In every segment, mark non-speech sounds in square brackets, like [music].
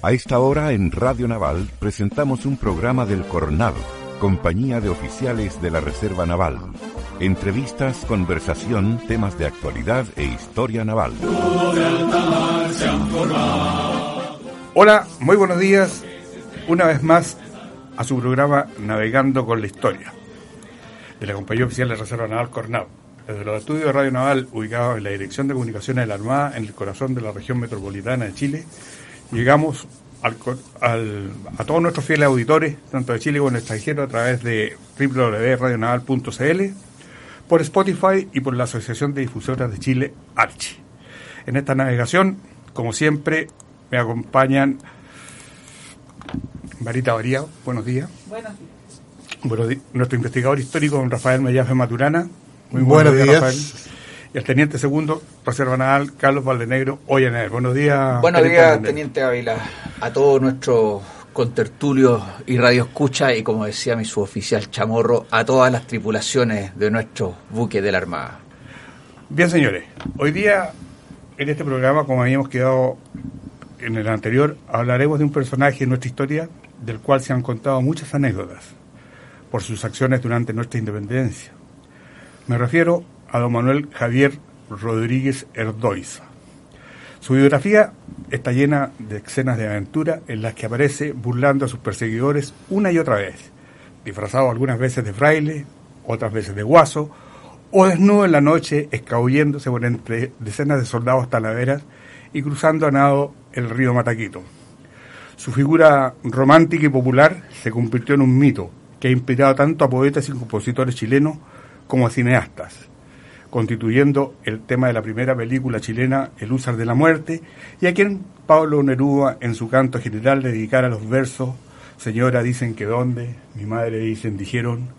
A esta hora en Radio Naval presentamos un programa del Cornado, compañía de oficiales de la Reserva Naval. Entrevistas, conversación, temas de actualidad e historia naval. Hola, muy buenos días. Una vez más a su programa Navegando con la Historia de la Compañía Oficial de Reserva Naval Cornado. Desde los estudios de Radio Naval, ubicados en la Dirección de Comunicaciones de la Armada, en el corazón de la región metropolitana de Chile, llegamos al, al, a todos nuestros fieles auditores, tanto de Chile como de extranjero, a través de www.radionaval.cl, por Spotify y por la Asociación de Difusoras de Chile, Archi. En esta navegación, como siempre, me acompañan Marita Varía, buenos días. Buenos días. Bueno, nuestro investigador histórico, don Rafael Mellafe Maturana. Muy buenos, días, Rafael. El teniente segundo, Reserva Naval, Carlos Valdenegro, Ollaner. Buenos días. Buenos teniente días, Valdenegro. Teniente Ávila, a todos nuestros contertulios y radioescucha y como decía mi suboficial Chamorro, a todas las tripulaciones de nuestros buques de la Armada. Bien, señores, hoy día en este programa, como habíamos quedado en el anterior, hablaremos de un personaje en nuestra historia del cual se han contado muchas anécdotas por sus acciones durante nuestra independencia. Me refiero a don Manuel Javier Rodríguez Erdoiza. Su biografía está llena de escenas de aventura en las que aparece burlando a sus perseguidores una y otra vez, disfrazado algunas veces de fraile, otras veces de guaso, o desnudo en la noche escabulléndose por entre decenas de soldados talaveras y cruzando a nado el río Mataquito. Su figura romántica y popular se convirtió en un mito que ha inspirado tanto a poetas y compositores chilenos como a cineastas, constituyendo el tema de la primera película chilena El Úsar de la Muerte, y a quien Pablo Neruda en su canto general dedicara los versos Señora dicen que dónde, mi madre dicen dijeron,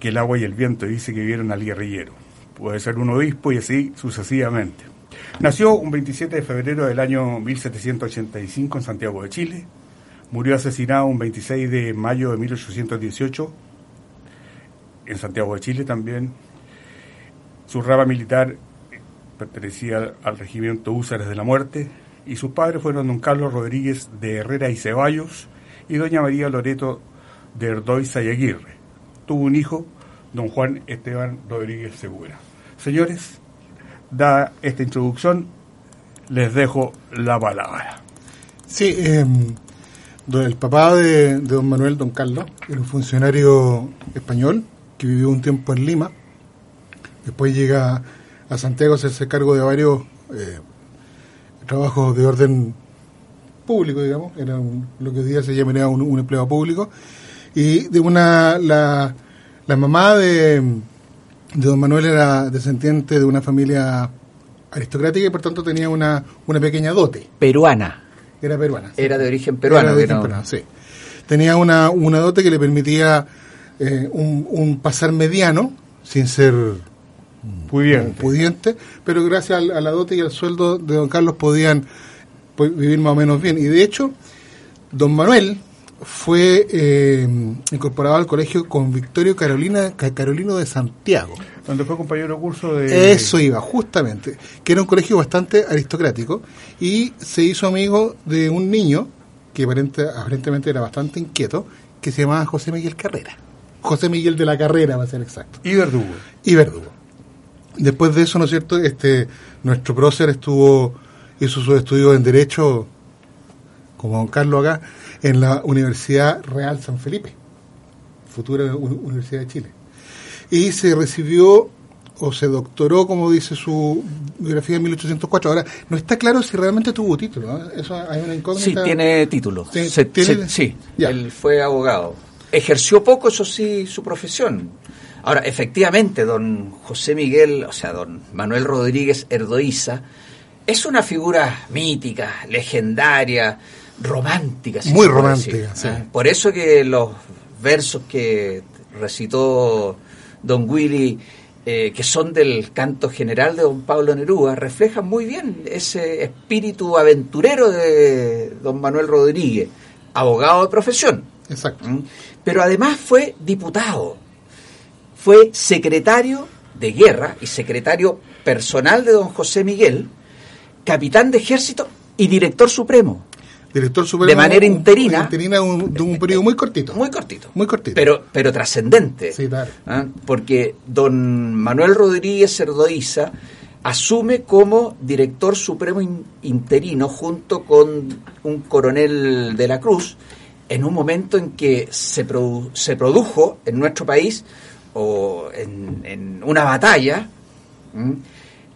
que el agua y el viento dice que vieron al guerrillero. Puede ser un obispo y así sucesivamente. Nació un 27 de febrero del año 1785 en Santiago de Chile. Murió asesinado un 26 de mayo de 1818 en Santiago de Chile también. Su rama militar pertenecía al regimiento Húsares de la Muerte y sus padres fueron don Carlos Rodríguez de Herrera y Ceballos y doña María Loreto de Erdoiza y Aguirre. Tuvo un hijo, don Juan Esteban Rodríguez Segura. Señores, da esta introducción, les dejo la palabra. Sí, eh, el papá de, de, don Manuel, don Carlos, era un funcionario español que vivió un tiempo en Lima. Después llega a Santiago a hacerse cargo de varios eh, trabajos de orden público, digamos. Era un, lo que hoy día se llamaría un, un empleo público. Y de una, la, la mamá de, de don Manuel era descendiente de una familia aristocrática y por tanto tenía una, una pequeña dote. Peruana. Era peruana. Sí. Era de origen peruano. Era de origen no... peruano, sí. Tenía una, una dote que le permitía eh, un, un, pasar mediano, sin ser pudiente. pudiente, pero gracias a, a, la dote y al sueldo de don Carlos podían pues, vivir más o menos bien. Y de hecho, don Manuel fue eh, incorporado al colegio con Victorio Carolina, Carolino de Santiago. Donde fue compañero de curso de... Eso iba, justamente. Que era un colegio bastante aristocrático. Y se hizo amigo de un niño, que aparente, aparentemente era bastante inquieto, que se llamaba José Miguel Carrera. José Miguel de la Carrera, va a ser exacto. Y Verdugo. Y Verdugo. Después de eso, ¿no es cierto? Este, nuestro prócer estuvo, hizo sus estudios en Derecho, como don Carlos acá, en la Universidad Real San Felipe, futura Universidad de Chile. Y se recibió o se doctoró, como dice su biografía en 1804. Ahora, no está claro si realmente tuvo título. ¿eh? Eso hay una incógnita. Sí, tiene título. Sí, se, ¿tiene? Se, sí él fue abogado. Ejerció poco, eso sí, su profesión. Ahora, efectivamente, don José Miguel, o sea, don Manuel Rodríguez Erdoiza, es una figura mítica, legendaria, romántica. Si Muy romántica, decir, sí. Por eso que los versos que recitó don Willy, eh, que son del canto general de don Pablo Neruda, reflejan muy bien ese espíritu aventurero de don Manuel Rodríguez, abogado de profesión. Exacto. ¿Mm? Pero además fue diputado, fue secretario de guerra y secretario personal de don José Miguel, capitán de ejército y director supremo. director supremo. De manera interina. interina de un, de un periodo muy cortito. Muy cortito. Muy cortito. Pero, pero trascendente. Sí, claro. ¿ah? Porque don Manuel Rodríguez Cerdoiza asume como director supremo in- interino junto con un coronel de la Cruz en un momento en que se, produ- se produjo en nuestro país o en, en una batalla ¿m?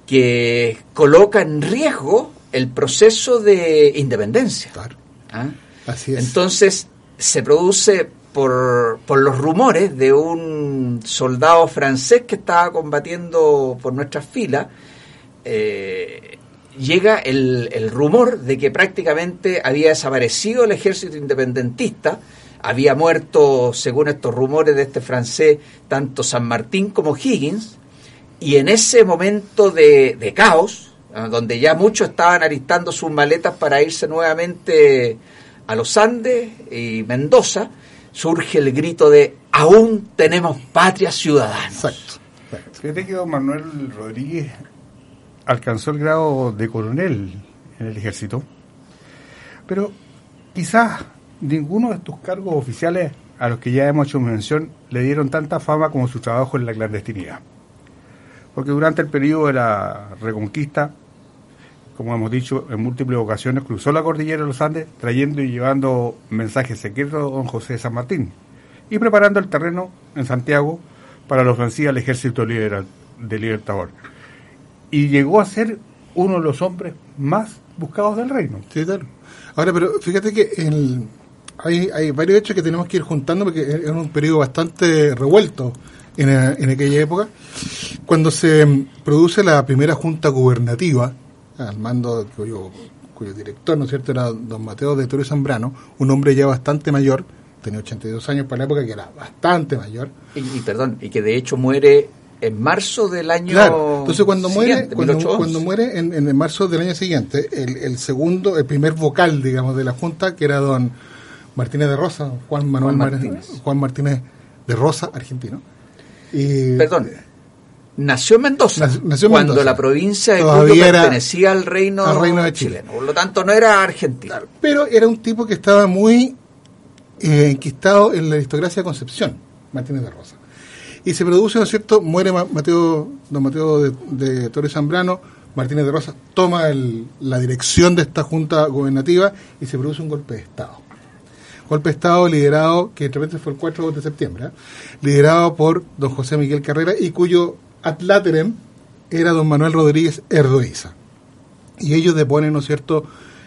que coloca en riesgo el proceso de independencia. Claro. ¿ah? Así es. Entonces se produce por, por los rumores de un soldado francés que estaba combatiendo por nuestras filas, eh, llega el, el rumor de que prácticamente había desaparecido el ejército independentista, había muerto, según estos rumores de este francés, tanto San Martín como Higgins, y en ese momento de, de caos, ah, donde ya muchos estaban alistando sus maletas para irse nuevamente a los Andes y Mendoza, surge el grito de aún tenemos patria ciudadana. Exacto. exacto. Fíjate que don Manuel Rodríguez alcanzó el grado de coronel en el ejército, pero quizás ninguno de estos cargos oficiales a los que ya hemos hecho mención le dieron tanta fama como su trabajo en la clandestinidad. Porque durante el periodo de la Reconquista, como hemos dicho en múltiples ocasiones, cruzó la cordillera de los Andes trayendo y llevando mensajes secretos a don José de San Martín y preparando el terreno en Santiago para la ofensiva al ejército de Libertador. Y llegó a ser uno de los hombres más buscados del reino. Sí, claro. Ahora, pero fíjate que el- hay, hay varios hechos que tenemos que ir juntando porque era un periodo bastante revuelto en, eh, en aquella época. Cuando se mm, produce la primera junta gubernativa, al mando cuyo, cuyo director, ¿no es cierto?, era don Mateo de Toro Zambrano, un hombre ya bastante mayor, tenía 82 años para la época, que era bastante mayor. Y, y perdón, y que de hecho muere en marzo del año Claro, entonces cuando muere, siguiente, cuando, 1811. cuando muere en, en marzo del año siguiente, el, el segundo, el primer vocal, digamos, de la Junta, que era don Martínez de Rosa, Juan Manuel Juan Mar- Martínez. Juan Martínez de Rosa, argentino. Y, Perdón, nació en Mendoza, Nac- nació en cuando Mendoza. la provincia de Cuyo pertenecía al reino, al reino de Chile. chileno, por lo tanto no era argentino. Pero era un tipo que estaba muy eh, enquistado en la aristocracia de Concepción, Martínez de Rosa. Y se produce, ¿no es cierto? Muere Ma- Mateo, don Mateo de, de Torres Zambrano, Martínez de Rosa toma el- la dirección de esta junta gubernativa y se produce un golpe de Estado. Golpe de Estado liderado, que de repente fue el 4 de septiembre, ¿eh? liderado por don José Miguel Carrera y cuyo ad laterem era don Manuel Rodríguez Erdoiza. Y ellos deponen, ¿no es cierto?,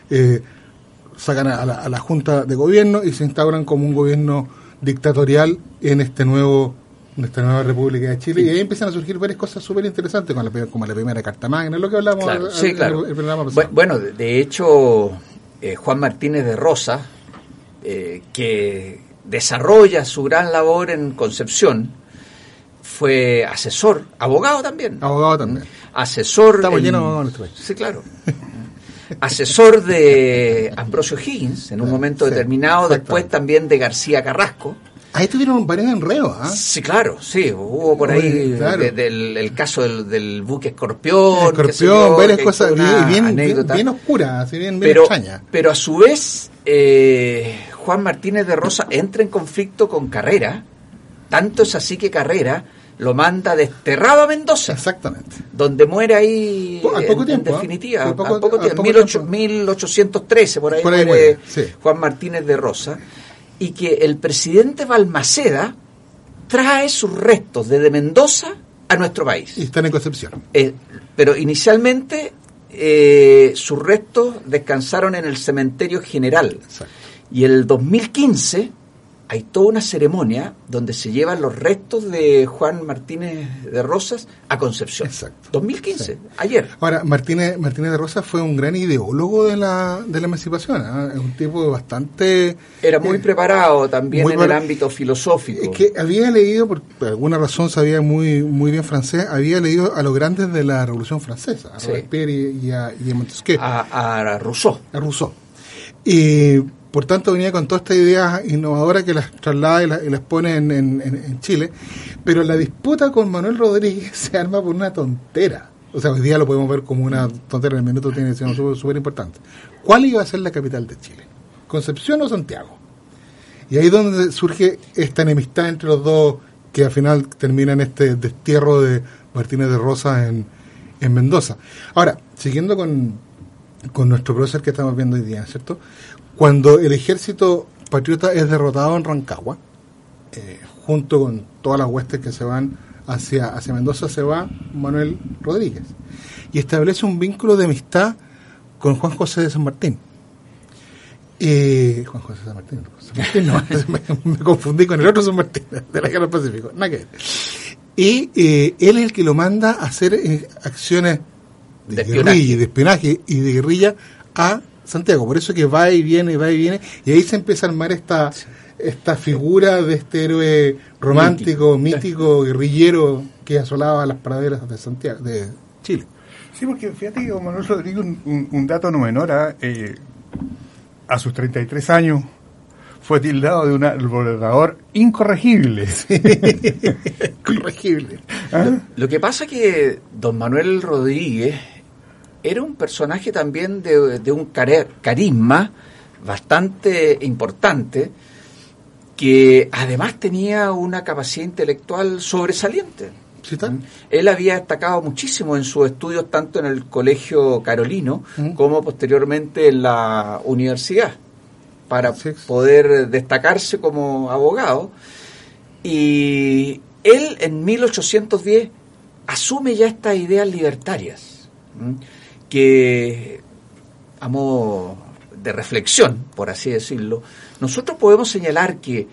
eh, sacan a la, a la Junta de Gobierno y se instauran como un gobierno dictatorial en este nuevo en esta nueva República de Chile y ahí empiezan a surgir varias cosas súper interesantes con la, como la primera Carta Magna, lo que hablamos Claro, al- sí, al- claro. el, el programa pasado. Bu- Bueno, de, de hecho, eh, Juan Martínez de Rosa, eh, que desarrolla su gran labor en Concepción, fue asesor, abogado también. Abogado también. Asesor. Estamos en- llenos de abogados país. Sí, claro. asesor de Ambrosio Higgins en un momento sí, determinado, después también de García Carrasco. Ahí tuvieron varios enredos, ¿ah? Sí, claro, sí, hubo por ahí Oye, claro. de- del el caso del, del buque escorpión, Escorpión, varias cosas bien, bien, bien, oscuras, así bien, bien pero, extrañas. pero a su vez, eh, Juan Martínez de Rosa entra en conflicto con Carrera, tanto es así que Carrera lo manda desterrado a Mendoza, Exactamente. donde muere ahí Po- al poco en, tiempo, en ¿ah? definitiva, Al poco- al poco al tiempo, poco 18- tiempo. 1813, por ahí, Por ahí muere muere, sí. Juan Martínez de Rosa, y que el presidente Balmaceda trae sus restos desde Mendoza a nuestro país. Y están en Concepción. Eh, pero inicialmente eh, sus restos descansaron en el cementerio general. Exacto. Y el 2015 hay toda una ceremonia donde se llevan los restos de Juan Martínez de Rosas a Concepción. Exacto. 2015, Sí. ayer. Ahora, Martínez, Martínez de Rosa fue un gran ideólogo de la, de la emancipación. ¿ah? Es un tipo bastante... Era muy eh, preparado también muy en el ámbito filosófico. Es que había leído, por, por alguna razón sabía muy muy bien francés, había leído a los grandes de la Revolución Francesa, a Sí. Robespierre y, y a, y a Montesquieu, a, a Rousseau. a Rousseau. Y por tanto venía con todas estas ideas innovadoras que las traslada y, las- pone en, Chile, pero la disputa con Manuel Rodríguez [laughs] se arma por una tontera. O sea, hoy día lo podemos ver como una tontera, en el minuto tiene ser súper importante. ¿Cuál iba a ser la capital de Chile? Concepción o Santiago. Y ahí es donde surge esta enemistad entre los dos que al final termina en este destierro de Martínez de Rosa en, en Mendoza. Ahora, siguiendo con, con nuestro profesor que estamos viendo hoy día, ¿cierto? Cuando el ejército patriota es derrotado en Rancagua, eh, junto con todas las huestes que se van hacia, hacia Mendoza, se va Manuel Rodríguez y establece un vínculo de amistad con Juan José de San Martín. Eh, Juan José de San Martín, San Martín no, [laughs] me, me confundí con el otro San Martín [laughs] de la Guerra del Pacífico, nada que ver. Y eh, él es el que lo manda a hacer eh, acciones de, De guerrilla, espionaje. de espionaje y de guerrilla a Santiago. Por eso que va y viene, va y viene, y ahí se empieza a armar esta, esta figura de este héroe romántico, mítico, guerrillero que asolaba las praderas de Santiago, de Chile. Sí, porque fíjate que don Manuel Rodríguez, un, un- un dato no menor, ¿ah? Eh, a sus 33 años fue tildado de un gobernador incorregible. [laughs] Corregible. ¿Ah? Lo que pasa que don Manuel Rodríguez era un personaje también de, de un care- carisma bastante importante, que además tenía una capacidad intelectual sobresaliente. ¿Sí? Él había destacado muchísimo en sus estudios tanto en el Colegio Carolino Mm. como posteriormente en la universidad para poder destacarse como abogado. Y él en 1810 asume ya estas ideas libertarias. Que a modo de reflexión, por así decirlo, nosotros podemos señalar que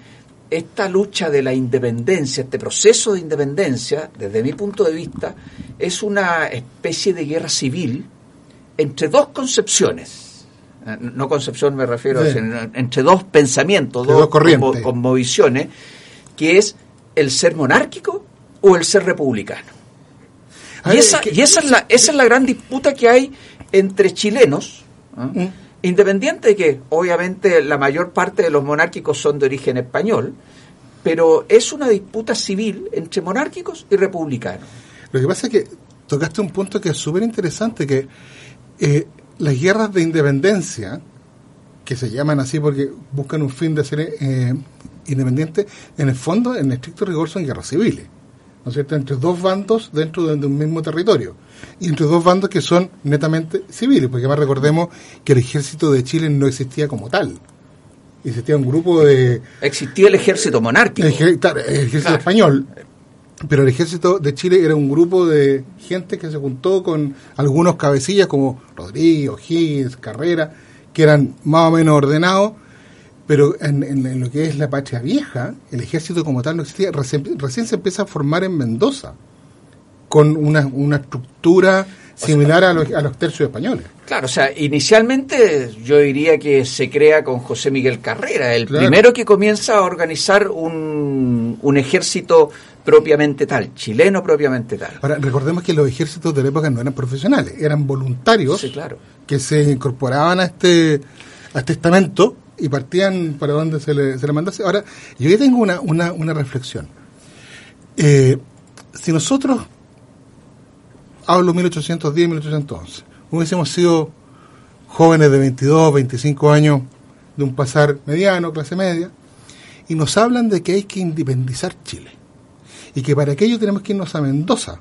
esta lucha de la independencia, este proceso de independencia, desde mi punto de vista, es una especie de guerra civil entre dos concepciones. Eh, No concepción me refiero, Sí. sino entre dos pensamientos, De dos, dos cosmovisiones, que es el ser monárquico o el ser republicano. Y ver, esa, es que- y esa es la, esa es la gran disputa que hay entre chilenos. Mm. independiente de que obviamente la mayor parte de los monárquicos son de origen español, pero es una disputa civil entre monárquicos y republicanos. Lo que pasa es que tocaste un punto que es súper interesante, que eh, las guerras de independencia, que se llaman así porque buscan un fin de ser eh, independiente, en el fondo, en estricto rigor, son guerras civiles. ¿No es cierto? Entre dos bandos dentro de, un mismo territorio. Y entre dos bandos que son netamente civiles, porque además recordemos que el ejército de Chile no existía como tal. Existía un grupo de, Existía el ejército monárquico. el, ejército Claro. español, pero el ejército de Chile era un grupo de gente que se juntó con algunos cabecillas como Rodríguez, O'Higgins, Carrera, que eran más o menos ordenados, pero en, en- en lo que es la patria vieja, el ejército como tal no existía. Recién, recién se empieza a formar en Mendoza, con una, una estructura similar a los, a los tercios españoles. Claro, o sea, inicialmente yo diría que se crea con José Miguel Carrera, el Claro. primero que comienza a organizar un, un ejército propiamente tal, chileno propiamente tal. Ahora, recordemos que los ejércitos de la época no eran profesionales, eran voluntarios. Sí, claro. que se incorporaban a este, a este estamento y partían para donde se le, se le mandase. Ahora, yo ya tengo una, una, una reflexión. Eh, si nosotros, hablo 1810, 1811, hubiésemos sido jóvenes de 22, 25 años, de un pasar mediano, clase media, y nos hablan de que hay que independizar Chile, y que para aquello tenemos que irnos a Mendoza,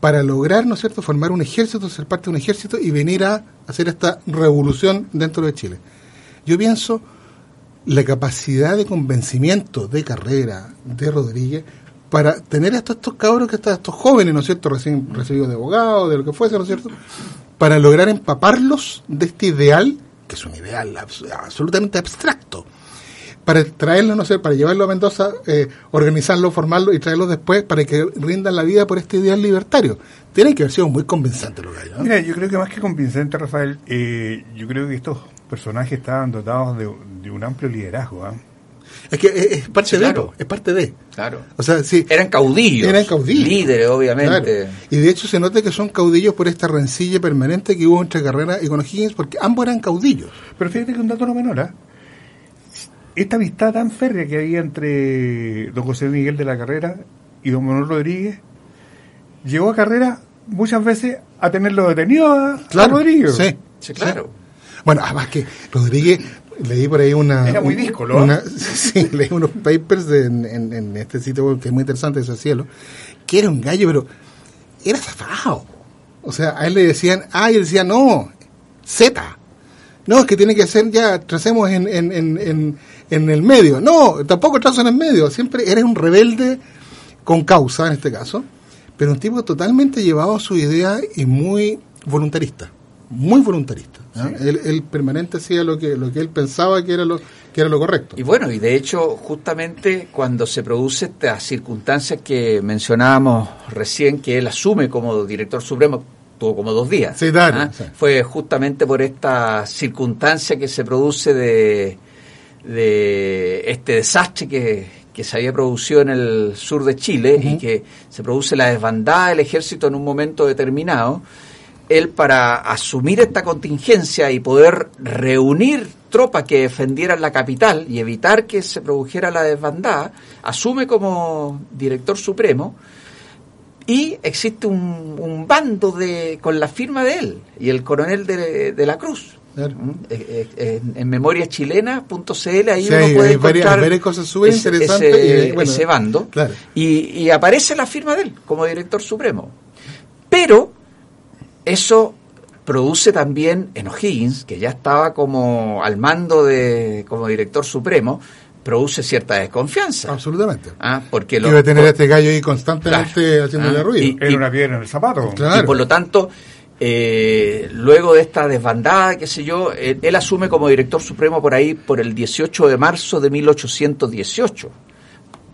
para lograr, ¿no es cierto?, formar un ejército, ser parte de un ejército y venir a hacer esta revolución dentro de Chile. Yo pienso la capacidad de convencimiento de Carrera, de Rodríguez, para tener a estos, estos cabros, que están, estos jóvenes, ¿no es cierto?, recién recibidos de abogados, de lo que fuese, ¿no es cierto?, para lograr empaparlos de este ideal, que es un ideal abs- absolutamente abstracto, para traerlos, no sé, para llevarlo a Mendoza, eh, organizarlo, formarlo y traerlos después para que rindan la vida por este ideal libertario. Tienen que haber sido muy convincentes los gallos. ¿no? Mira, yo creo que más que convincente, Rafael, eh, yo creo que estos personajes estaban dotados de, de un amplio liderazgo. ¿ah? Es que es, es parte Sí, de, claro. es parte de. Claro. O sea, sí. Eran caudillos. Eran caudillos. Líderes, obviamente. Claro. Y de hecho se nota que son caudillos por esta rencilla permanente que hubo entre Carrera y con O'Higgins, porque ambos eran caudillos. Pero fíjate que un dato no menor, ¿ah? esta amistad tan férrea que había entre don José Miguel de la Carrera y don Manuel Rodríguez llegó a Carrera muchas veces a tenerlo detenido a, a Rodríguez. Sí, Sí, claro. Bueno, además que Rodríguez, leí por ahí una... Era muy díscolo, una- [laughs] Sí, leí unos papers de- en, en- este sitio que es muy interesante, ese cielo, que era un gallo, pero era zafado. O sea, a él le decían A y él decía no, Z. No, es que tiene que ser ya, tracemos en, en, en, en, en el medio. No, tampoco trazo en el medio. Siempre eres un rebelde con causa en este caso, pero un tipo totalmente llevado a su idea y muy voluntarista. Muy voluntarista. ¿ah? Él, él permanente hacía lo que, lo que él pensaba que era lo, que era lo correcto. Y bueno, y de hecho, justamente cuando se produce estas circunstancias que mencionábamos recién, que él asume como director supremo, tuvo como dos días. Sí, claro, ¿ah? sí. Fue justamente por esta circunstancia que se produce de, de este desastre que, que se había producido en el sur de Chile y que se produce la desbandada del ejército en un momento determinado. Él para asumir esta contingencia y poder reunir tropas que defendieran la capital y evitar que se produjera la desbandada, asume como director supremo y existe un, un bando de con la firma de él y el coronel de, de la Cruz. Claro. ¿Mm? Eh, eh, En, en memoriachilena.cl ahí Sí, uno puede hay varias- encontrar varias cosas súper ese- interesantes ese, y, bueno, ese bando claro. y, y aparece la firma de él como director supremo. Pero eso produce también en O'Higgins, que ya estaba como al mando de como director supremo, produce cierta desconfianza. Absolutamente. Ah, porque Que lo- iba a tener por- este gallo ahí constantemente Claro. haciéndole Ah, ruido. y- Era una piedra en el zapato. Claro. y por lo tanto, eh, luego de esta desbandada, qué sé yo, él, él asume como director supremo por ahí por el 18 de marzo de 1818.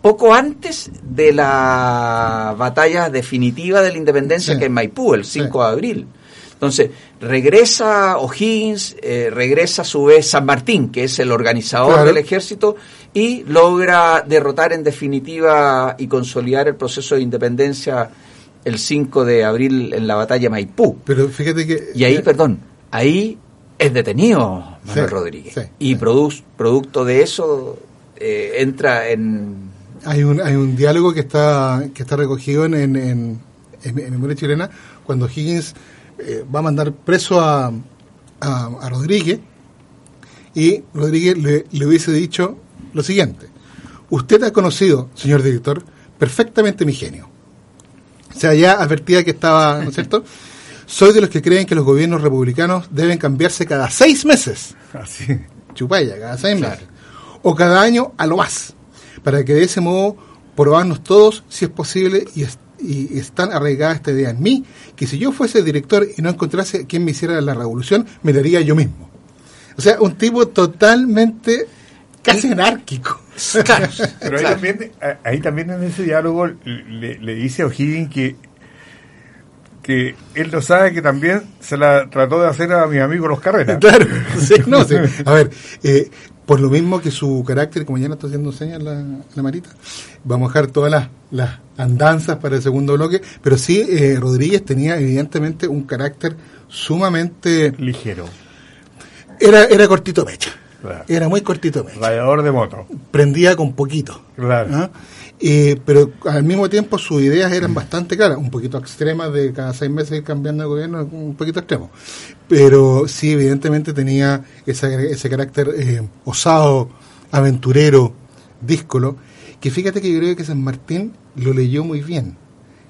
Poco antes de la batalla definitiva de la independencia Sí. que es en Maipú, el 5 Sí. de abril. Entonces, regresa O'Higgins, eh, regresa a su vez San Martín, que es el organizador Claro. del ejército, y logra derrotar en definitiva y consolidar el proceso de independencia el 5 de abril en la batalla de Maipú. Pero fíjate que... Y ahí, eh, perdón, ahí es detenido Manuel Sí, Rodríguez. y sí. produz- producto de eso eh, entra en... Hay un, hay un diálogo que está que está recogido en, en, en, en- Memoria Chilena cuando Higgins eh, va a mandar preso a, a, a Rodríguez y Rodríguez le, le hubiese dicho lo siguiente. Usted ha conocido, señor director, perfectamente mi genio. O sea, ya advertía que estaba, ¿no es cierto? [laughs] Soy de los que creen que los gobiernos republicanos deben cambiarse cada seis meses Así. chupalla, cada seis Claro. meses. O cada año a lo más. Para que de ese modo probarnos todos si es posible y, es- y están arraigadas esta idea en mí, que si yo fuese director y no encontrase quien me hiciera la revolución, me la haría yo mismo. O sea, un tipo totalmente casi anárquico. [laughs] Claro, Pero ahí, claro. también, a- ahí también en ese diálogo le, le dice a O'Higgins que, que él lo sabe que también se la trató de hacer a mis amigos los carreras. Claro, sí, no, sí. A ver, eh, por lo mismo que su carácter, como ya no está haciendo señas la, la Marita, vamos a dejar todas las, las andanzas para el segundo bloque, pero sí, eh, Rodríguez tenía evidentemente un carácter sumamente... Ligero. Era, era cortito mecha, Claro. era muy cortito Radiador de moto. prendía con poquito. Claro. ¿ah? Eh, pero al mismo tiempo sus ideas eran bastante claras, un poquito extremas de cada seis meses ir cambiando de gobierno, un poquito extremo. Pero sí, evidentemente tenía ese, ese carácter eh, osado, aventurero, díscolo, que fíjate que yo creo que San Martín lo leyó muy bien.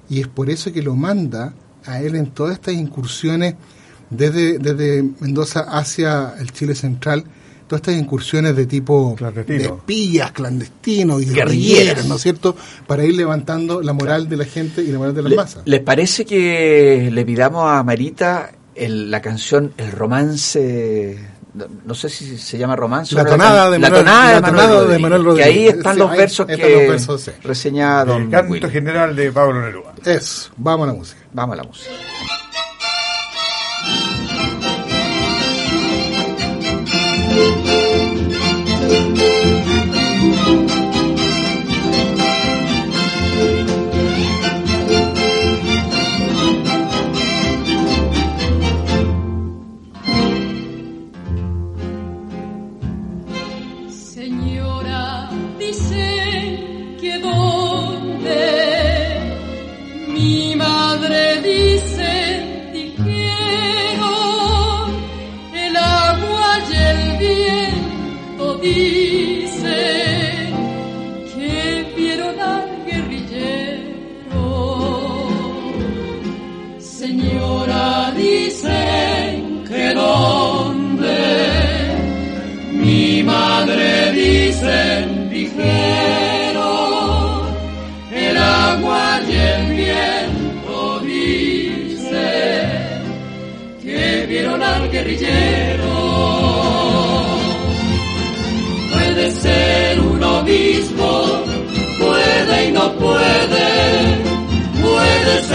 Y es por eso que lo manda a él en todas estas incursiones desde, desde Mendoza hacia el Chile central, todas estas incursiones de tipo Clandestino. de espías, clandestinos y guerrilleras, ¿no es cierto? Para ir levantando la moral de la gente y la moral de las Le- masas. ¿Les parece que le pidamos a Marita el- la canción El romance? No, no sé si se llama romance. La o no, tonada de la Manuel- tonada de la Manuel tonada de Rodríguez, Manuel Que Rodríguez. ahí están Sí, los ahí versos están que los versos, sí. reseñaba El canto Willy. general de Pablo Neruda. Eso, vamos a la música. Vamos a la música. Señora,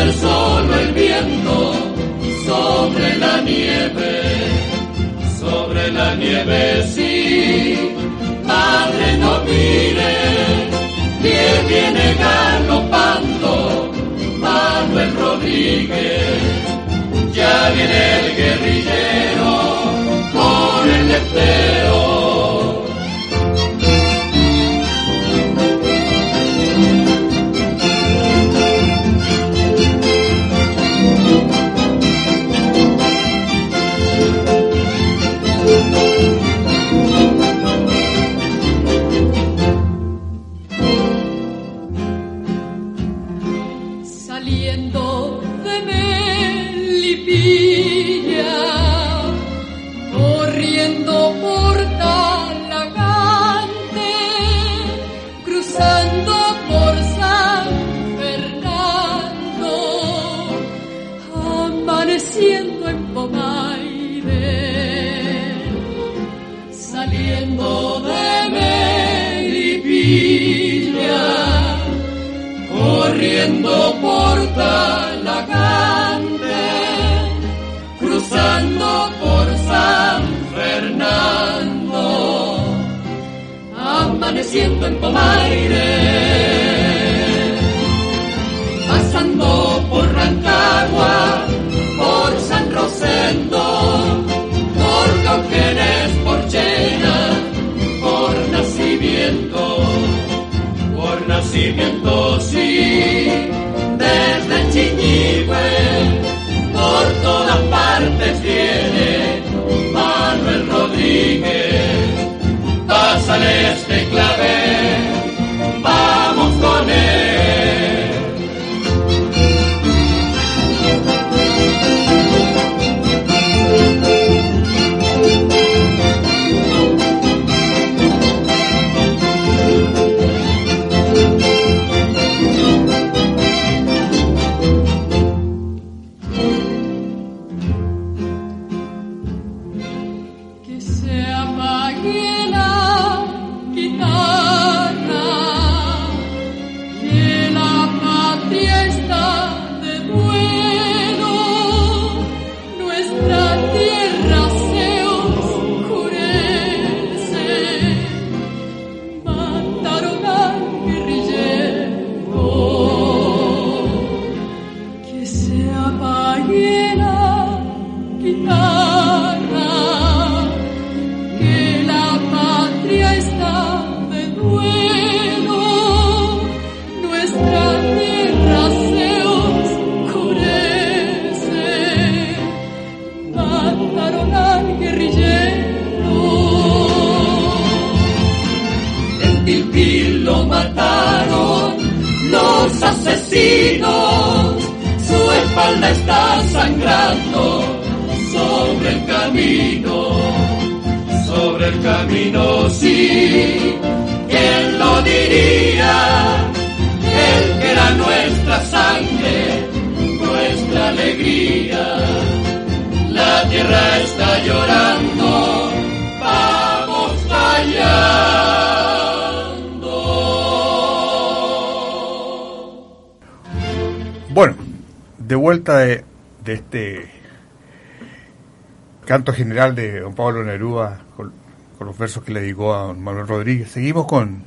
ser solo el viento sobre la nieve, sobre la nieve sí, madre no mire, que viene galopando Manuel Rodríguez, ya viene el guerrillero con el letero. Pásale este clave, vamos con él. Los asesinos, su espalda está sangrando sobre el camino, sobre el camino, sí, ¿quién lo diría? El que era nuestra sangre, nuestra alegría, la tierra está llorando, vamos callando. De vuelta de, de este canto general de don Pablo Neruda con, con los versos que le dedicó a don Manuel Rodríguez, seguimos con,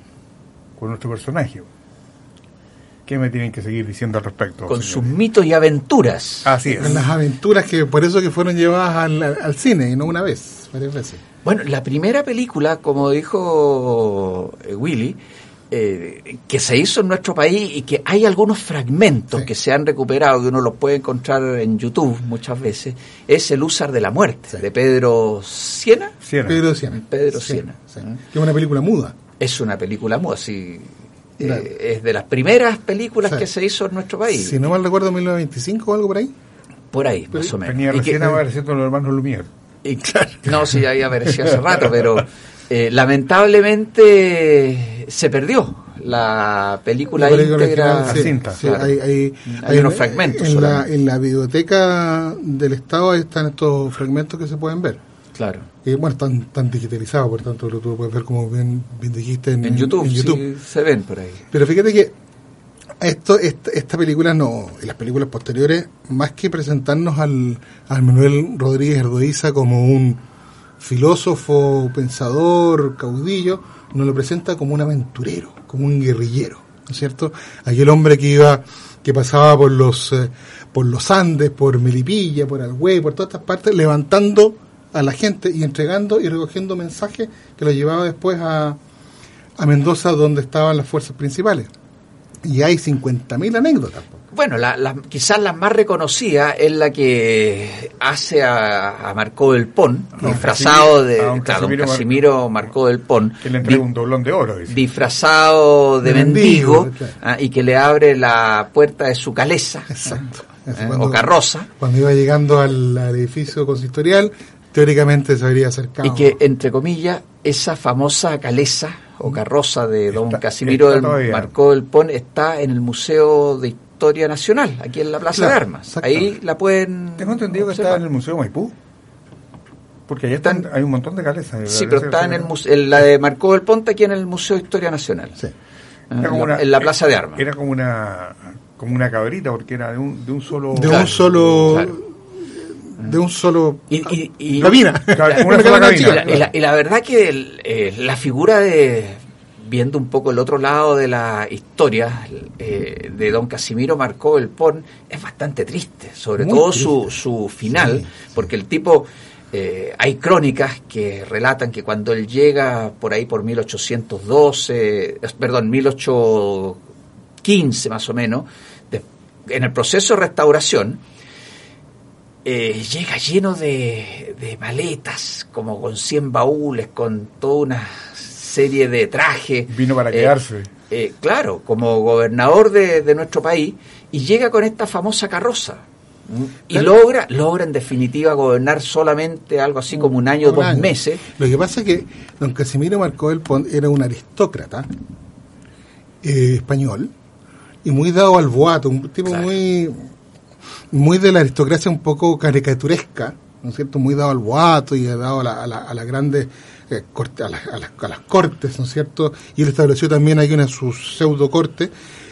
con nuestro personaje. ¿Qué me tienen que seguir diciendo al respecto? Con sus mitos y aventuras. Así es. En las aventuras que por eso que fueron llevadas al, al cine y no una vez, varias veces. Bueno, la primera película, como dijo eh, Willy, eh, que se hizo en nuestro país y que hay algunos fragmentos Sí. que se han recuperado, que uno los puede encontrar en YouTube muchas veces, es El Húsar de la Muerte, Sí. de Pedro Siena. Siena. Pedro Siena. Pedro Siena, Siena. sí. Que es una película muda. Es una película muy así. eh, es de las primeras películas Sí. que se hizo en nuestro país. Si no mal recuerdo, 1925 o algo por ahí. Por ahí, más o menos. Venía Y que- recién [laughs] apareciendo los hermanos Lumière. Y claro, no, sí, ahí apareció hace rato, pero eh, lamentablemente se perdió la película, La película íntegra. original, sí, cinta, sí, claro. hay, hay- Hay unos fragmentos En la, en la biblioteca del Estado ahí están estos fragmentos que se pueden ver. Claro. Y bueno, están, están digitalizados, por tanto, lo tú lo puedes ver como bien, bien dijiste en, En YouTube, en YouTube. sí, se ven por ahí. Pero fíjate que esto, esta, esta película no, y las películas posteriores, más que presentarnos al, al Manuel Rodríguez Erdoiza como un filósofo, pensador, caudillo, nos lo presenta como un aventurero, como un guerrillero, ¿no es cierto? Aquel hombre que iba, que pasaba por los, eh, por los Andes, por Melipilla, por Alhuey, por todas estas partes, levantando a la gente y entregando y recogiendo mensajes que lo llevaba después a, a Mendoza, donde estaban las fuerzas principales. Y hay 50.000 anécdotas. Bueno, la, la- quizás la más reconocida es la que hace a, a Marcó del Pon, disfrazado Casimiro- de don claro, Casimiro Casimiro Marcó del Pon, Que le entrega di- un doblón de oro. dice. disfrazado de De mendigo, mendigo, claro. ah, y que le abre la puerta de su caleza Exacto. eh, Eso o cuando- carroza, Cuando iba llegando al, al edificio consistorial, teóricamente se habría acercado. y que, entre comillas, esa famosa caleza o carroza de don Está- Casimiro está del. Marcó del Pon está en el Museo de Historia Nacional, aquí en la Plaza Claro, de Armas. Ahí la pueden Tengo entendido que está en el Museo Maipú. Porque ahí están, hay un montón de calezas. Sí, pero está en el museo, la de Marcó del Ponte aquí en el Museo de Historia Nacional. Sí. Ah, Era en, como la, una- en la Plaza de Armas. Era como una como una cabrita porque era de un, de un solo De Claro, un solo. claro. De un solo. Y- y- y- [laughs] cabina. Claro, [laughs] una Una sola cabina Y cabina. la, y la- y la verdad que el, eh, la figura de, viendo un poco el otro lado de la historia eh, de don Casimiro Marcó el Pon, es bastante triste, sobre Muy todo triste. su, su final, Sí, porque el tipo, eh, hay crónicas que relatan que cuando él llega por ahí por 1812, eh, perdón, 1815 más o menos, de- en el proceso de restauración, eh, llega lleno de, de maletas, como con 100 baúles, con toda una serie de trajes. Vino para Eh, quedarse. eh, claro, como gobernador de, de nuestro país, y llega con esta famosa carroza. ¿m? Y Claro. logra, logra en definitiva gobernar solamente algo así como un año, Un dos año. meses. Lo que pasa es que don Casimiro Marcó del Pont era un aristócrata eh, español y muy dado al boato, un tipo Claro. muy muy de la aristocracia un poco caricaturesca, ¿no es cierto? Muy dado al boato y dado a la, a la, a la grande eh, corte- a, las- a las, las cortes, ¿no es cierto? Y él estableció también aquí una su pseudo corte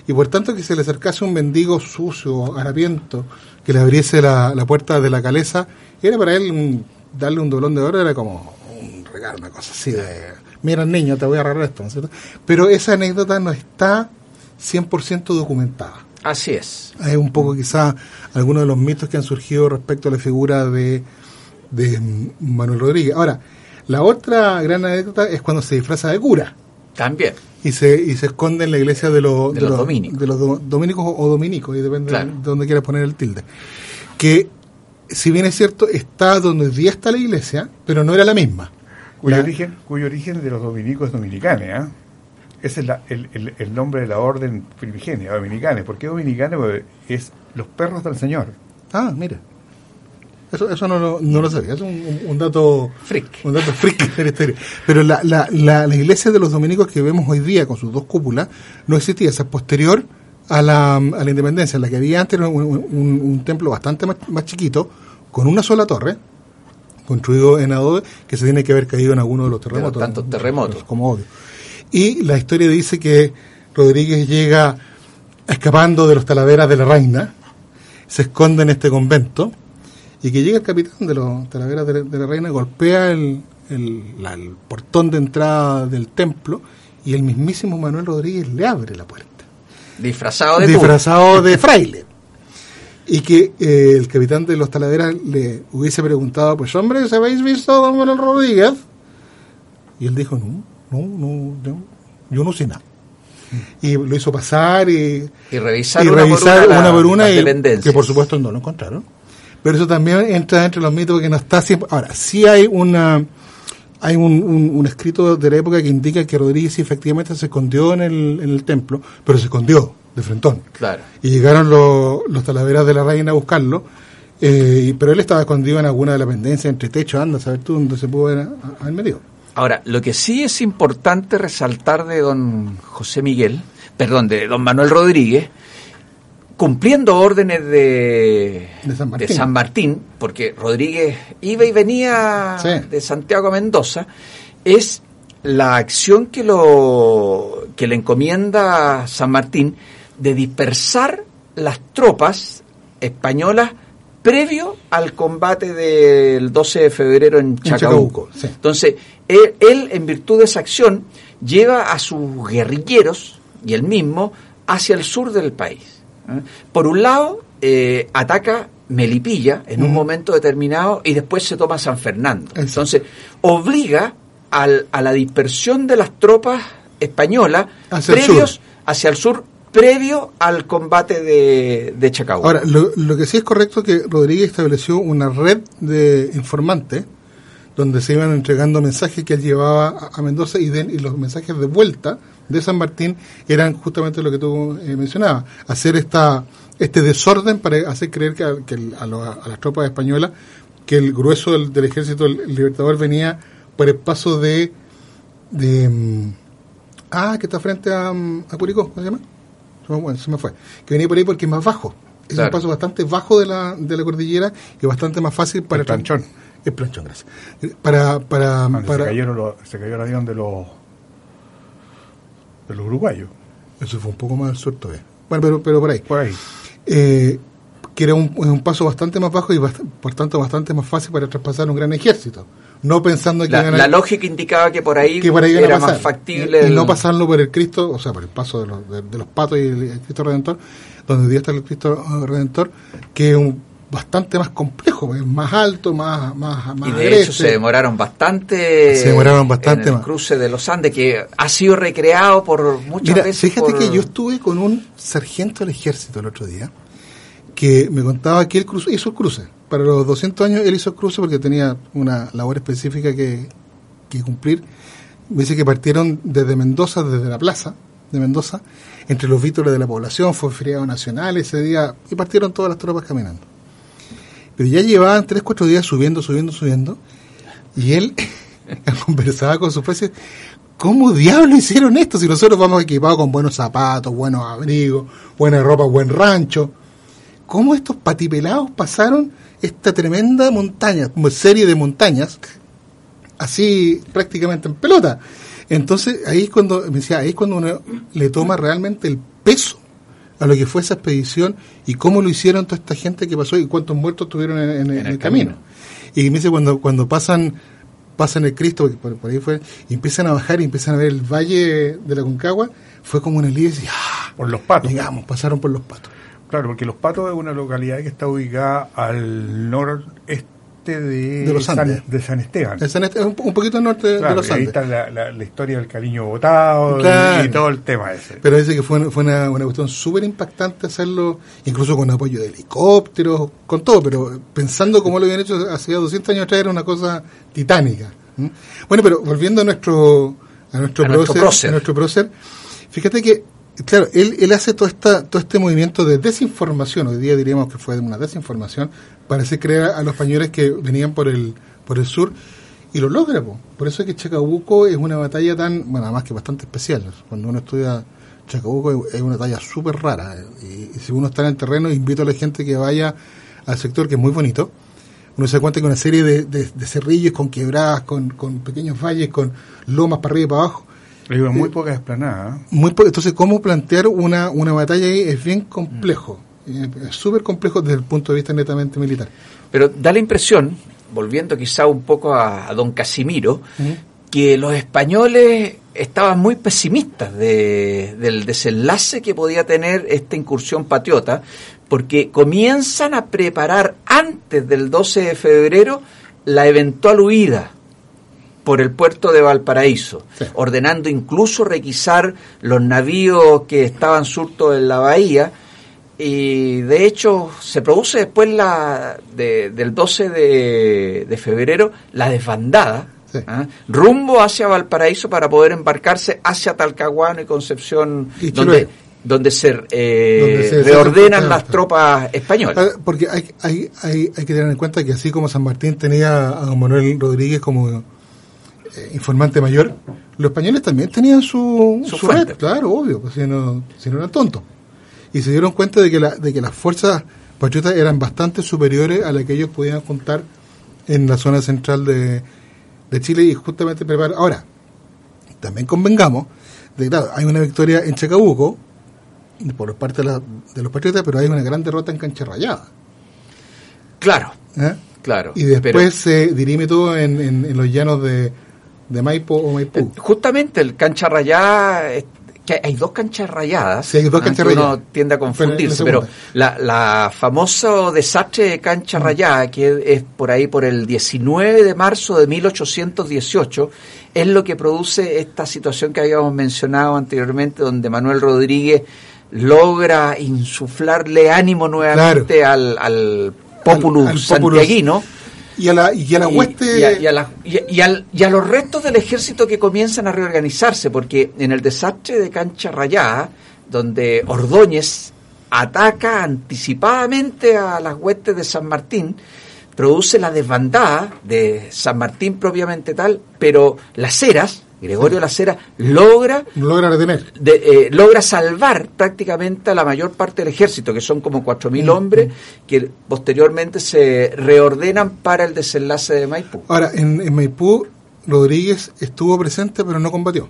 y por tanto que se le acercase un mendigo sucio, harapiento, que le abriese la, la puerta de la caleza, era para él darle un doblón de oro, era como un regalo, una cosa así de, mira niño, te voy a agarrar esto, ¿no es cierto? Pero esa anécdota no está 100% documentada. Así es. Hay un poco quizá algunos de los mitos que han surgido respecto a la figura de, de Manuel Rodríguez. Ahora, la otra gran anécdota es cuando se disfraza de cura También. y se, y se esconde en la iglesia de, los De los dominicos. de los do- dominicos o dominicos, y depende Claro. de donde quieras poner el tilde. Que, si bien es cierto, está donde hoy día está la iglesia, pero no era la misma. Cuyo, La- origen, cuyo origen de los dominicos es dominicane, ¿ah? Ese es la- el, el- el nombre de la orden primigenia, dominicanes. ¿Por qué dominicanes? Porque es los perros del Señor. Ah, mira. Eso, eso no, lo- no lo sabía, es un, un- dato Freak. un dato freak. [laughs] Pero la, la, la, la iglesia de los dominicos que vemos hoy día con sus dos cúpulas no existía, esa es posterior a la, a la independencia. La que había antes era un, un- un templo bastante más, más chiquito, con una sola torre, construido en adobe, que se tiene que haber caído en alguno de los terremotos. tantos terremotos. Como obvio. Y la historia dice que Rodríguez llega escapando de los talaveras de la reina, se esconde en este convento, y que llega el capitán de los talaveras de la, de la reina, golpea el, el- la- el portón de entrada del templo, y el mismísimo Manuel Rodríguez le abre la puerta Disfrazado de cura. disfrazado de fraile. Y que eh, el capitán de los talaveras le hubiese preguntado, pues hombre, ¿se habéis visto a don Manuel Rodríguez? Y él dijo, no, no, no, yo, yo no sé nada. Y lo hizo pasar y, Y revisar, y una, revisar por una, por una y que por supuesto no lo encontraron. Pero eso también entra entre los mitos que no está siempre... Ahora, sí hay una hay un, un- un escrito de la época que indica que Rodríguez efectivamente se escondió en el, en el templo, pero se escondió de frentón. Claro. Y llegaron los, los talaveras de la reina a buscarlo, eh, y- pero él estaba escondido en alguna de las pendencias, entre techo, anda, a saber tú dónde se pudo al medio. Ahora, lo que sí es importante resaltar de don José Miguel, perdón, de don Manuel Rodríguez, cumpliendo órdenes de, De San Martín. de San Martín, porque Rodríguez iba y venía Sí. de Santiago a Mendoza, es la acción que, lo, que le encomienda San Martín de dispersar las tropas españolas previo al combate del 12 de febrero en Chacabuco. Chacabuco, sí. Entonces, él, él, en virtud de esa acción, lleva a sus guerrilleros y él mismo hacia el sur del país. ¿eh? Por un lado, eh, ataca Melipilla en un momento determinado y después se toma San Fernando. Exacto. Entonces, obliga al- a la dispersión de las tropas españolas Hacia el previos sur. hacia el sur previo al combate de, de Chacabuco. Ahora, lo, que sí es correcto es que Rodríguez estableció una red de informantes donde se iban entregando mensajes que él llevaba a, Mendoza y, de- y los mensajes de vuelta de San Martín eran justamente lo que tú eh, mencionabas, hacer esta este desorden para hacer creer que, a, el- lo- a las tropas españolas que el grueso del, ejército del libertador venía por el paso de de mm, ah que está frente a, mm, a Curicó ¿cómo se llama? Bueno, se me fue que venía por ahí porque es más bajo es Claro. un paso bastante bajo de la, de la cordillera y bastante más fácil para El planchón. el planchón gracias para para, se, cayeron los- se cayó el avión de los, de los uruguayos. eso fue un poco más al sur todavía bueno pero pero por ahí Por ahí. eh, que era un, un paso bastante más bajo y bast- por tanto bastante más fácil para traspasar un gran ejército no pensando que la, la lógica indicaba que por ahí, que por ahí era más factible. Y, no pasarlo por el Cristo, o sea, por el paso de los, de, de los patos y el, el Cristo Redentor, donde hoy día está el Cristo eh, Redentor, que es un, bastante más complejo, es más alto, más, más, más Y de agreste. hecho se demoraron bastante. Se demoraron bastante en el más. cruce de los Andes, que ha sido recreado por muchas Mira, veces. fíjate por- que yo estuve con un sargento del ejército el otro día que me contaba que él cruzó, hizo cruce. Para los 200 años él hizo el cruce porque tenía una labor específica que, cumplir. Me dice que partieron desde Mendoza, desde la plaza de Mendoza, entre los vítores de la población, fue feriado nacional ese día, y partieron todas las tropas caminando. Pero ya llevaban 3, 4 días subiendo, subiendo, subiendo, y él [laughs] conversaba con sus precios, ¿cómo diablos hicieron esto si nosotros vamos equipados con buenos zapatos, buenos abrigos, buena ropa, buen rancho? ¿Cómo estos patipelados pasaron esta tremenda montaña, como serie de montañas, así prácticamente en pelota? Entonces ahí es cuando, me decía, ahí es cuando uno le toma realmente el peso a lo que fue esa expedición y cómo lo hicieron toda esta gente que pasó y cuántos muertos tuvieron en, en- en el, camino. Y me dice cuando, cuando pasan pasan el Cristo, porque por, por ahí fue, y empiezan a bajar y empiezan a ver el valle de la Concagua, fue como un alivio y ¡ah! Por los patos. Llegamos, pasaron por los patos. Claro, porque Los Patos es una localidad que está ubicada al noreste de, De los Andes. San, de San Esteban. Es en este- es un, poquito al norte de- Claro, de los y ahí Andes. está la, la- la historia del cariño botado y- Claro. y, todo el tema ese. Pero dice que fue, fue una, una cuestión súper impactante hacerlo, incluso con apoyo de helicópteros, con todo, pero pensando cómo lo habían hecho hace 200 años atrás era una cosa titánica. ¿m? Bueno, pero volviendo a nuestro a nuestro, A nuestro prócer, prócer. a nuestro prócer, fíjate que, claro, él, él hace todo, todo este movimiento de desinformación, hoy día diríamos que fue una desinformación, para hacer creer a los españoles que venían por el, por el sur, y lo logra, po. por eso es que Chacabuco es una batalla tan, bueno, además que bastante especial, cuando uno estudia Chacabuco es una batalla súper rara, eh, y, si uno está en el terreno, invito a la gente que vaya al sector que es muy bonito, uno se cuenta que una serie de, de, de cerrillos con quebradas, con, con pequeños valles, con lomas para arriba y para abajo, Digo, muy poca explanada. ¿eh? muy po- entonces cómo plantear una, una batalla ahí es bien complejo, eh, es súper complejo desde el punto de vista netamente militar. Pero da la impresión, volviendo quizá un poco a, a don Casimiro, que los españoles estaban muy pesimistas de- del desenlace que podía tener esta incursión patriota, porque comienzan a preparar antes del 12 de febrero la eventual huida por el puerto de Valparaíso, Sí. ordenando incluso requisar los navíos que estaban surtos en la bahía, y de hecho se produce después la de- del 12 de, de febrero la desbandada Sí. ¿ah? rumbo hacia Valparaíso para poder embarcarse hacia Talcahuano y Concepción Y donde, donde se, eh, Donde se reordenan las tropas españolas. Ah, Porque hay, hay, hay, hay que tener en cuenta que así como San Martín tenía a Manuel Rodríguez como eh, informante mayor, los españoles también tenían su, Su red, claro, obvio, pues si no, si no eran tontos. Y se dieron cuenta de que, la, de que las fuerzas patriotas eran bastante superiores a las que ellos podían juntar en la zona central de, de Chile y justamente preparar. Ahora, también convengamos de que, claro, hay una victoria en Chacabuco por parte de, la- de los patriotas, pero hay una gran derrota en Cancha Rayada. Claro, ¿eh? claro. Y después pero- se dirime todo en, en- en los llanos de, de Maipo o Maipú. Eh, Justamente el cancha rayada, que hay dos canchas rayadas. Sí, hay dos ah, canchas que Uno rayadas. tiende a Pero confundirse, la pero, la, la famoso desastre de cancha Mm. rayada, que es por ahí por el 19 de marzo de 1818, es lo que produce esta situación que habíamos mencionado anteriormente, donde Manuel Rodríguez logra insuflarle ánimo nuevamente al, al populus santiaguino. Y a la, y a la hueste. y a, y a la- y a- y al- y a los restos del ejército que comienzan a reorganizarse, porque en el desastre de Cancha Rayada, donde Ordóñez ataca anticipadamente a las huestes de San Martín, produce la desbandada de San Martín propiamente tal, pero Las Heras, Gregorio Las Heras, logra logra retener. de- eh, logra salvar prácticamente a la mayor parte del ejército, que son como 4.000 hombres, que posteriormente se reordenan para el desenlace de Maipú. Ahora, en, en Maipú, Rodríguez estuvo presente, pero no combatió.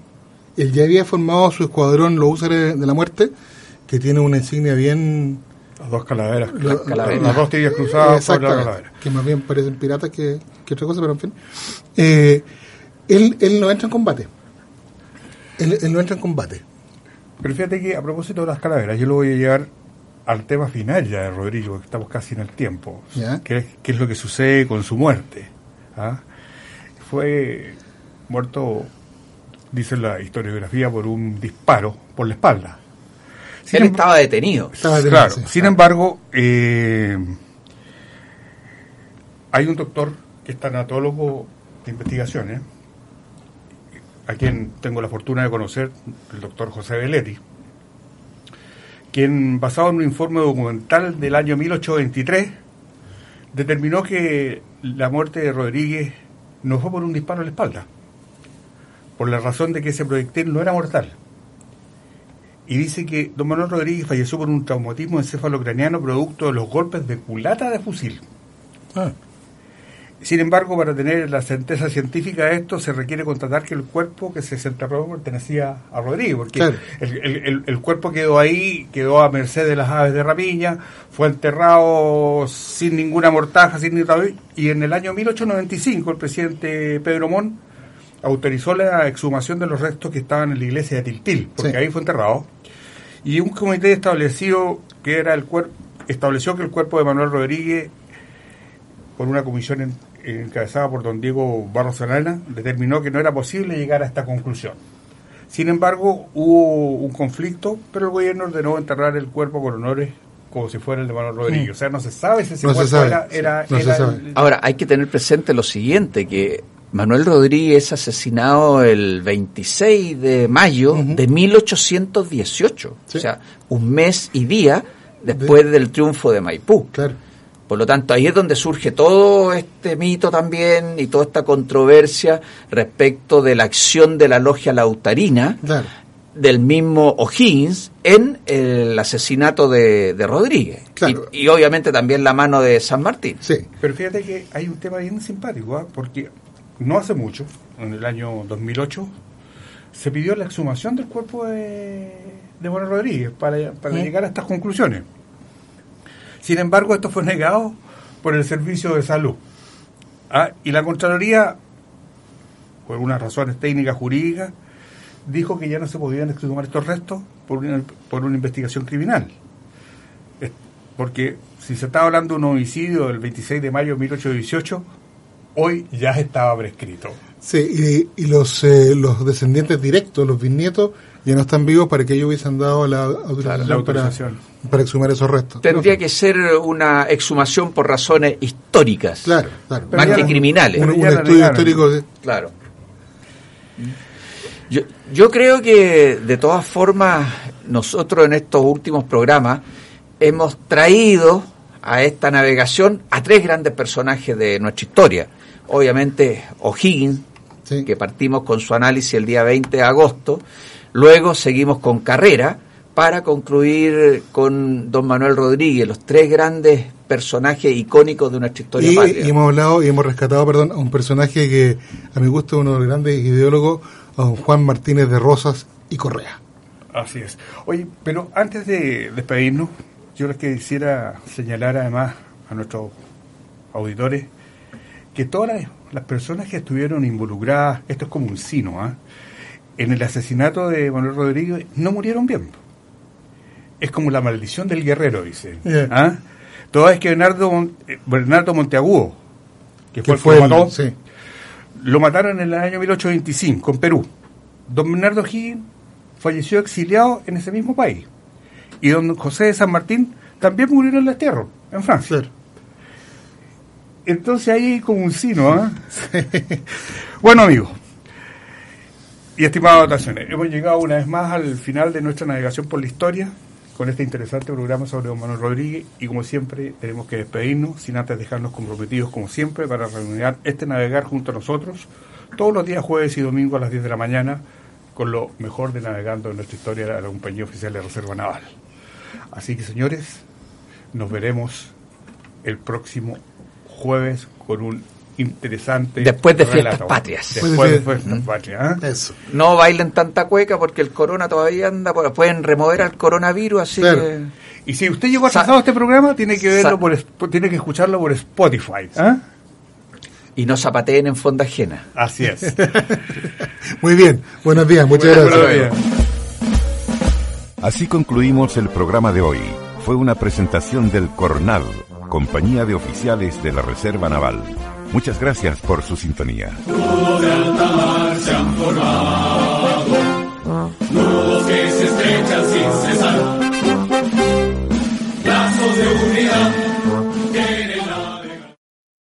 Él ya había formado su escuadrón, los Húsares de la Muerte, que tiene una insignia bien. Las dos calaveras. Las calaveras. Las dos tibias cruzadas por la calavera. que más bien parecen piratas que, que otra cosa, pero en fin. Eh, él, él no entra en combate. Él, él no entra en combate. Pero fíjate que a propósito de las calaveras, yo lo voy a llevar al tema final ya de Rodrigo, que estamos casi en el tiempo. Ya. ¿Qué, qué es lo que sucede con su muerte? ¿Ah? Fue muerto, dice la historiografía, por un disparo por la espalda. Sin Él estaba detenido. Estaba de Claro, sí. sin embargo, eh, hay un doctor que es tanatólogo de investigaciones, a quien tengo la fortuna de conocer, el doctor José Belletti, quien, basado en un informe documental del año 1823, determinó que la muerte de Rodríguez no fue por un disparo en la espalda, por la razón de que ese proyectil no era mortal y dice que don Manuel Rodríguez falleció por un traumatismo encefalocraniano producto de los golpes de culata de fusil. Ah, Sin embargo, para tener la certeza científica de esto, se requiere constatar que el cuerpo que se desenterró pertenecía a Rodríguez, porque Claro. el, el- el- cuerpo quedó ahí, quedó a merced de las aves de rapiña, fue enterrado sin ninguna mortaja, sin ni rabi- y en el año 1895 el presidente Pedro Mon autorizó la exhumación de los restos que estaban en la iglesia de Tiltil, porque Sí. ahí fue enterrado. Y un comité establecido que era el cuerpo estableció que el cuerpo de Manuel Rodríguez por una comisión en- encabezada por don Diego Barros Arana, determinó que no era posible llegar a esta conclusión. Sin embargo, hubo un conflicto, pero el gobierno ordenó enterrar el cuerpo con honores como si fuera el de Manuel Rodríguez. Mm. O sea, no se sabe si ese No se cuerpo sabe, era, sí, era- no era sabe. el- Ahora, hay que tener presente lo siguiente, que Manuel Rodríguez es asesinado el 26 de mayo de 1818, Sí. o sea, un mes y día después del triunfo de Maipú. claro. Por lo tanto, ahí es donde surge todo este mito también y toda esta controversia respecto de la acción de la logia lautarina Claro. del mismo O'Higgins en el asesinato de, de Rodríguez. Claro. Y, y obviamente también la mano de San Martín. Sí. Pero fíjate que hay un tema bien simpático, ¿ah? porque no hace mucho, en el año 2008, se pidió la exhumación del cuerpo de, de Rodríguez para, para llegar a estas conclusiones. Sin embargo, esto fue negado por el Servicio de Salud. ¿ah? Y la Contraloría, por unas razones técnicas jurídicas, dijo que ya no se podían exhumar estos restos por una, por una investigación criminal. Porque si se estaba hablando de un homicidio del 26 de mayo de 1818, hoy ya estaba prescrito. Sí, y, y los, eh, los descendientes directos, los bisnietos, ya no están vivos para que ellos hubiesen dado la autorización, la autorización. Para, para exhumar esos restos. Tendría que ser una exhumación por razones históricas. Claro, Más que criminales. Un, estudio negaron. histórico. de- Claro. Yo, yo creo que de todas formas nosotros en estos últimos programas hemos traído a esta navegación a tres grandes personajes de nuestra historia. Obviamente O'Higgins, Sí. que partimos con su análisis el día 20 de agosto. Luego seguimos con Carrera para concluir con don Manuel Rodríguez, los tres grandes personajes icónicos de nuestra historia Y, patria. y hemos hablado y hemos rescatado, perdón, a un personaje que a mi gusto es uno de los grandes ideólogos, a don Juan Martínez de Rosas y Correa. Así es. Oye, pero antes de despedirnos, yo les quisiera señalar además a nuestros auditores que todas las, las personas que estuvieron involucradas, esto es como un sino, ¿ah? en el asesinato de Manuel Rodríguez, no murieron bien. Es como la maldición del guerrero, dice. Yeah. ¿Ah? Toda vez que Bernardo, eh, Bernardo Monteagudo, que fue el que lo mató, sí. lo mataron en el año 1825 en Perú. Don Bernardo Higgins falleció exiliado en ese mismo país. Y don José de San Martín también murió en la tierra, en Francia. Claro. Entonces ahí como un sino, ¿ah? [laughs] bueno, amigos y estimadas dotaciones, hemos llegado una vez más al final de nuestra navegación por la historia con este interesante programa sobre don Manuel Rodríguez y como siempre tenemos que despedirnos sin antes dejarnos comprometidos como siempre para reunir este navegar junto a nosotros todos los días jueves y domingo a las 10 de la mañana con lo mejor de navegando en nuestra historia de la compañía oficial de Reserva Naval. Así que señores, nos veremos el próximo jueves con un interesante Después de Fiestas relato. Patrias. Después de Fiestas Patrias. ¿ah? Eso. No bailen tanta cueca porque el corona todavía anda, por- pueden remover al coronavirus, así Claro. que... Y si usted llegó Sa- atrasado a este programa, tiene que verlo por, tiene que escucharlo por Spotify. ¿ah? Y no zapateen en fonda ajena. Así es. [laughs] Muy bien. Buenos días. Muchas Buenas gracias. Así concluimos el programa de hoy. Fue una presentación del Cornal, Compañía de Oficiales de la Reserva Naval. Muchas gracias por su sintonía.